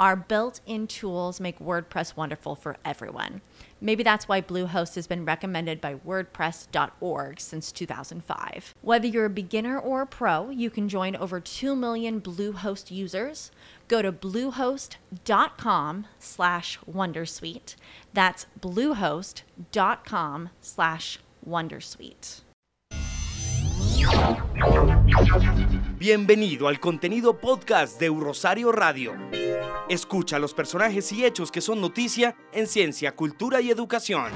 Our built in tools make WordPress wonderful for everyone. Maybe that's why Bluehost has been recommended by WordPress.org since 2005. Whether you're a beginner or a pro, you can join over 2 million Bluehost users. Go to bluehost.com slash Wondersuite. That's bluehost.com slash Wondersuite. Bienvenido al contenido podcast de Rosario Radio. Escucha los personajes y hechos que son noticia en ciencia, cultura y educación.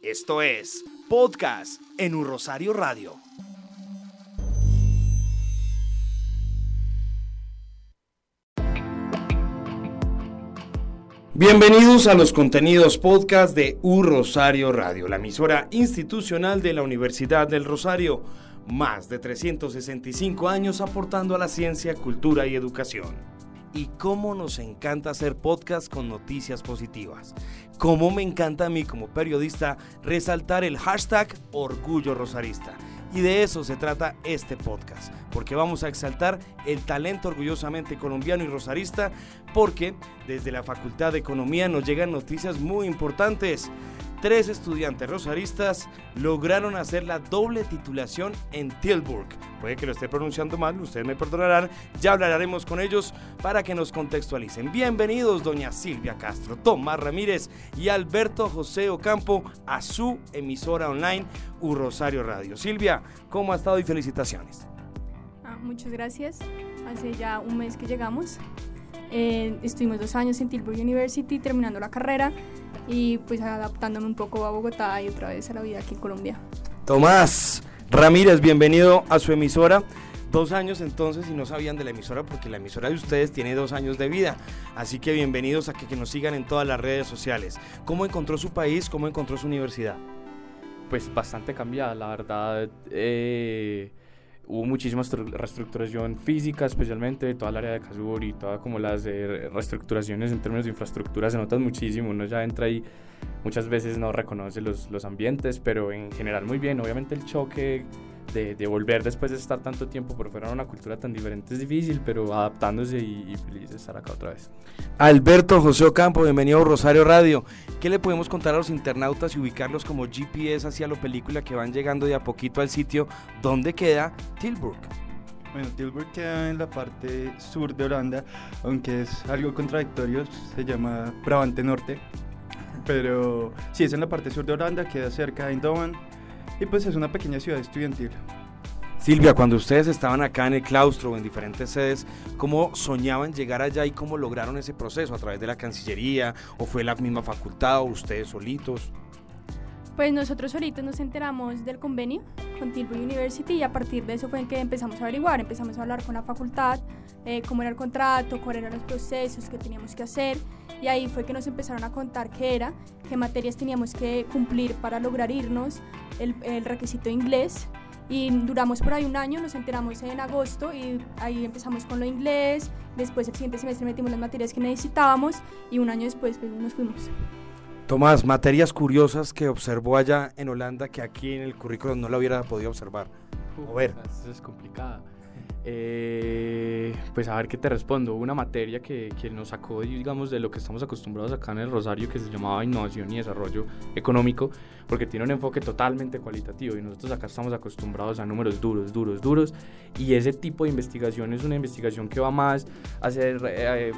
Esto es Podcast en Un Rosario Radio. Bienvenidos a los contenidos podcast de U Rosario Radio, la emisora institucional de la Universidad del Rosario. Más de 365 años aportando a la ciencia, cultura y educación. Y cómo nos encanta hacer podcast con noticias positivas. Cómo me encanta a mí como periodista resaltar el hashtag Orgullo Rosarista y de eso se trata este podcast, porque vamos a exaltar el talento orgullosamente colombiano y rosarista, porque desde la Facultad de Economía nos llegan noticias muy importantes tres estudiantes rosaristas lograron hacer la doble titulación en Tilburg. Puede que lo esté pronunciando mal, ustedes me perdonarán, ya hablaremos con ellos para que nos contextualicen. Bienvenidos doña Silvia Castro, Tomás Ramírez y Alberto José Ocampo a su emisora online U Rosario Radio. Silvia, ¿cómo ha estado y felicitaciones? Ah, muchas gracias. Hace ya un mes que llegamos. Eh, estuvimos dos años en Tilburg University terminando la carrera y pues adaptándome un poco a Bogotá y otra vez a la vida aquí en Colombia. Tomás Ramírez, bienvenido a su emisora. Dos años entonces y no sabían de la emisora porque la emisora de ustedes tiene dos años de vida. Así que bienvenidos a que, que nos sigan en todas las redes sociales. ¿Cómo encontró su país? ¿Cómo encontró su universidad? Pues bastante cambiada, la verdad. Eh, hubo muchísima reestructuración física, especialmente toda el área de Casur y todas como las reestructuraciones en términos de infraestructura se notan muchísimo, uno ya entra ahí, muchas veces no reconoce los, los ambientes, pero en general muy bien, obviamente el choque de, volver después de estar tanto tiempo por fuera de una cultura tan diferente es difícil, pero adaptándose y, feliz de estar acá otra vez. Alberto José Ocampo, bienvenido a Rosario Radio. ¿Qué le podemos contar a los internautas y ubicarlos como GPS hacia la película que van llegando de a poquito al sitio donde queda Tilburg? Bueno, Tilburg queda en la parte sur de Holanda, aunque es algo contradictorio, se llama Brabante Norte. Pero sí, es en la parte sur de Holanda, queda cerca de Eindhoven, y pues es una pequeña ciudad estudiantil. Silvia, cuando ustedes estaban acá en el claustro o en diferentes sedes, ¿cómo soñaban llegar allá y cómo lograron ese proceso? ¿A través de la Cancillería o fue la misma facultad o ustedes solitos? Pues nosotros solitos nos enteramos del convenio con Tilbury University y a partir de eso fue en que empezamos a averiguar, empezamos a hablar con la facultad, eh, cómo era el contrato, cuáles eran los procesos que teníamos que hacer y ahí fue que nos empezaron a contar qué era, qué materias teníamos que cumplir para lograr irnos, el, requisito inglés y duramos por ahí un año, nos enteramos en agosto y ahí empezamos con lo inglés, después el siguiente semestre metimos las materias que necesitábamos y un año después pues, nos fuimos. Tomás, materias curiosas que observó allá en Holanda que aquí en el currículo no lo hubiera podido observar o ver. Eso es complicada. Eh, pues a ver qué te respondo. Una materia que, que, nos sacó, digamos, de lo que estamos acostumbrados acá en el Rosario, que se llamaba Innovación y Desarrollo Económico, porque tiene un enfoque totalmente cualitativo y nosotros acá estamos acostumbrados a números duros, duros, duros. Y ese tipo de investigación es una investigación que va más a ser eh,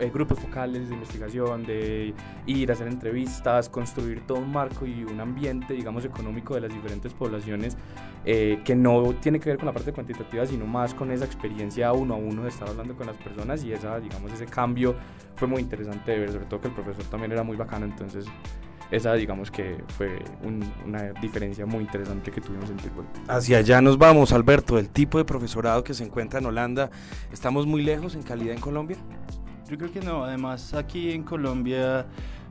eh, grupos focales de investigación, de ir a hacer entrevistas, construir todo un marco y un ambiente, digamos, económico de las diferentes poblaciones eh, que no tiene que ver con la parte cuantitativa, sino más con esa experiencia uno a uno de estar hablando con las personas y esa, digamos, ese cambio fue muy interesante de ver, sobre todo que el profesor también era muy bacano, entonces esa digamos que fue una diferencia muy interesante que tuvimos en Tilburg. Hacia allá nos vamos, Alberto, el tipo de profesorado que se encuentra en Holanda, ¿estamos muy lejos en calidad en Colombia? Yo creo que no, además aquí en Colombia,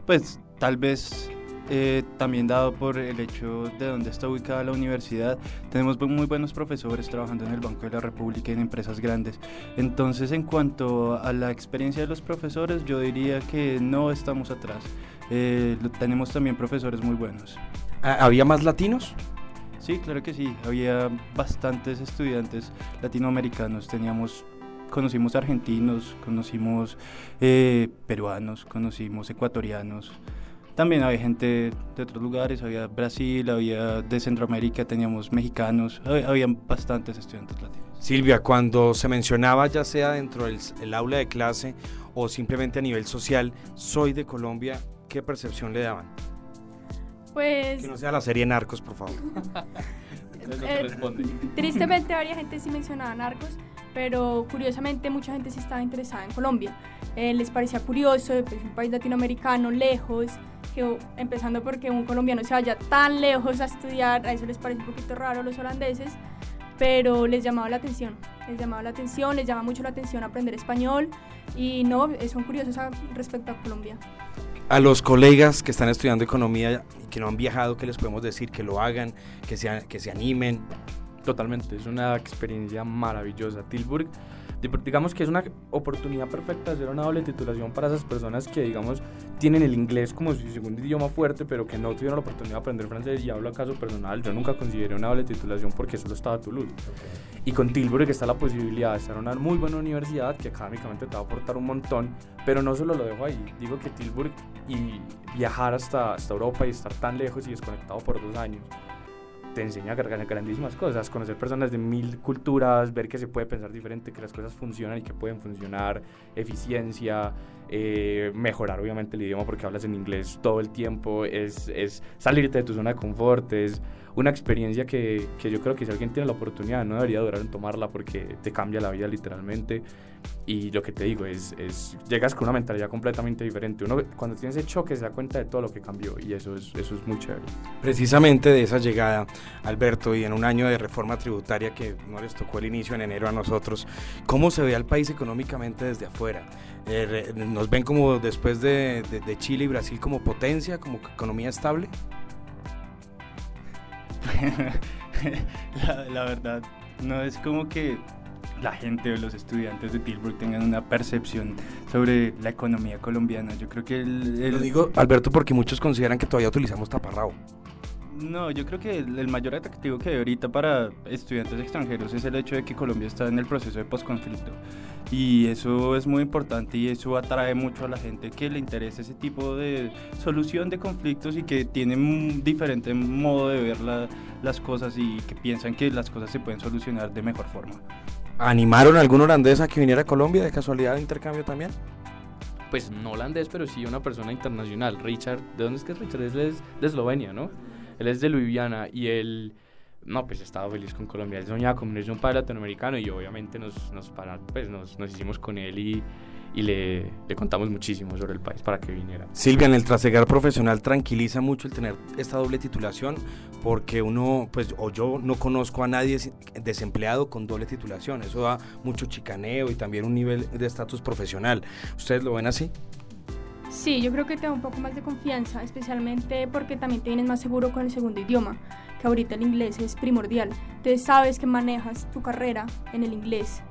pues tal vez eh, también dado por el hecho de donde está ubicada la universidad, tenemos muy buenos profesores trabajando en el Banco de la República y en empresas grandes. Entonces, en cuanto a la experiencia de los profesores, yo diría que no estamos atrás. Eh, tenemos también profesores muy buenos. ¿Había más latinos? Sí, claro que sí. Había bastantes estudiantes latinoamericanos. Teníamos, conocimos argentinos, conocimos eh, peruanos, conocimos ecuatorianos. También había gente de otros lugares, había Brasil, había de Centroamérica, teníamos mexicanos, había, bastantes estudiantes latinos. Silvia, cuando se mencionaba ya sea dentro del aula de clase o simplemente a nivel social, soy de Colombia, ¿qué percepción le daban? Pues... Que no sea la serie Narcos, por favor. Eh, tristemente, varias gente sí mencionaba Narcos, pero curiosamente mucha gente sí estaba interesada en Colombia. Eh, les parecía curioso, pues, un país latinoamericano, lejos, que empezando porque un colombiano se vaya tan lejos a estudiar, a eso les parece un poquito raro a los holandeses, pero les llamaba la atención, les llamaba la atención, les llama mucho la atención aprender español y no, son curiosos respecto a Colombia. A los colegas que están estudiando economía y que no han viajado, ¿qué les podemos decir? Que lo hagan, que se, que se animen. Totalmente, es una experiencia maravillosa. Tilburg digamos que es una oportunidad perfecta de hacer una doble titulación para esas personas que, digamos, tienen el inglés como su segundo idioma fuerte, pero que no tuvieron la oportunidad de aprender francés. Y hablo a caso personal, yo nunca consideré una doble titulación porque solo estaba Toulouse. Y con Tilburg está la posibilidad de estar en una muy buena universidad que académicamente te va a aportar un montón, pero no solo lo dejo ahí. Digo que Tilburg y viajar hasta, hasta Europa y estar tan lejos y desconectado por dos años te enseña grandísimas cosas, conocer personas de mil culturas, ver que se puede pensar diferente, que las cosas funcionan y que pueden funcionar, eficiencia, eh, mejorar obviamente el idioma porque hablas en inglés todo el tiempo, es, es salirte de tu zona de confort, es una experiencia que, que, yo creo que si alguien tiene la oportunidad no debería durar en tomarla porque te cambia la vida literalmente. Y lo que te digo es, es llegas con una mentalidad completamente diferente. Uno cuando tiene ese choque se da cuenta de todo lo que cambió y eso es, eso es muy chévere. Precisamente de esa llegada, Alberto, y en un año de reforma tributaria que no les tocó el inicio en enero a nosotros, ¿cómo se ve al país económicamente desde afuera? Eh, ¿Nos ven como después de, de, de Chile y Brasil como potencia, como economía estable? la, verdad, no es como que la gente o los estudiantes de Tilburg tengan una percepción sobre la economía colombiana. Yo creo que... El, Lo digo, Alberto, porque muchos consideran que todavía utilizamos taparrabo. No, yo creo que el, mayor atractivo que hay ahorita para estudiantes extranjeros es el hecho de que Colombia está en el proceso de posconflicto. Y eso es muy importante y eso atrae mucho a la gente que le interesa ese tipo de solución de conflictos y que tienen un diferente modo de ver las cosas y que piensan que las cosas se pueden solucionar de mejor forma. ¿Animaron a algún holandés a que viniera a Colombia de casualidad de intercambio también? Pues no holandés, pero sí una persona internacional. Richard, ¿de dónde es que es Richard? Es de Eslovenia, ¿no? Él es de Ljubljana y él, no, pues estaba feliz con Colombia. Él soñaba con un padre latinoamericano y obviamente nos, nos, para, pues nos, nos hicimos con él y, y le, le, contamos muchísimo sobre el país para que viniera. Silvia, en el trasegar profesional tranquiliza mucho el tener esta doble titulación porque uno, pues, o yo no conozco a nadie desempleado con doble titulación. Eso da mucho chicaneo y también un nivel de estatus profesional. ¿Ustedes lo ven así? Sí, yo creo que te da un poco más de confianza, especialmente porque también te vienes más seguro con el segundo idioma, que ahorita el inglés es primordial. Entonces sabes que manejas tu carrera en el inglés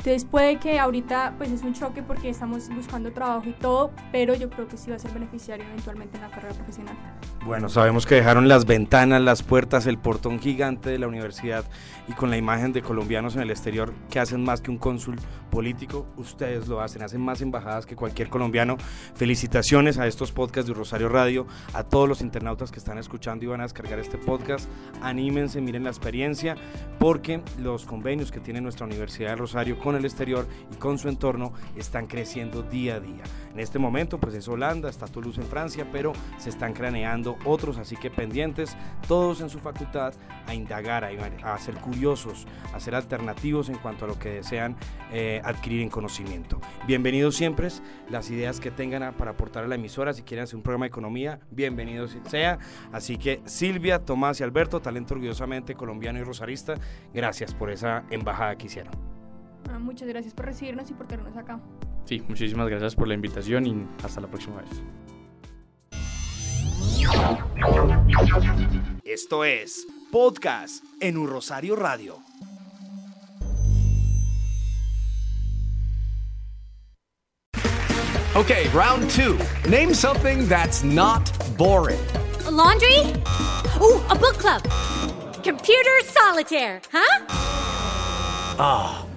entonces puede que ahorita pues es un choque porque estamos buscando trabajo y todo, pero yo creo que sí va a ser beneficiario eventualmente en la carrera profesional. Bueno, sabemos que dejaron las ventanas, las puertas, el portón gigante de la universidad y con la imagen de colombianos en el exterior que hacen más que un cónsul político, ustedes lo hacen, hacen más embajadas que cualquier colombiano. Felicitaciones a estos podcasts de Rosario Radio, a todos los internautas que están escuchando y van a descargar este podcast. Anímense, miren la experiencia, porque los convenios que tiene nuestra Universidad de Rosario con con el exterior y con su entorno están creciendo día a día. En este momento pues es Holanda, está Toulouse en Francia, pero se están craneando otros, así que pendientes todos en su facultad a indagar, a, ser curiosos, a ser alternativos en cuanto a lo que desean eh, adquirir en conocimiento. Bienvenidos siempre, las ideas que tengan para aportar a la emisora, si quieren hacer un programa de economía, bienvenidos sea. Así que Silvia, Tomás y Alberto, talento orgullosamente colombiano y rosarista, gracias por esa embajada que hicieron. Ah, muchas gracias por recibirnos y por tenernos acá. Sí, muchísimas gracias por la invitación y hasta la próxima vez. Esto es Podcast en un Rosario Radio. Okay, round two. Name something that's not boring. A laundry? Ooh, a book club. Computer solitaire, huh? Ah, oh,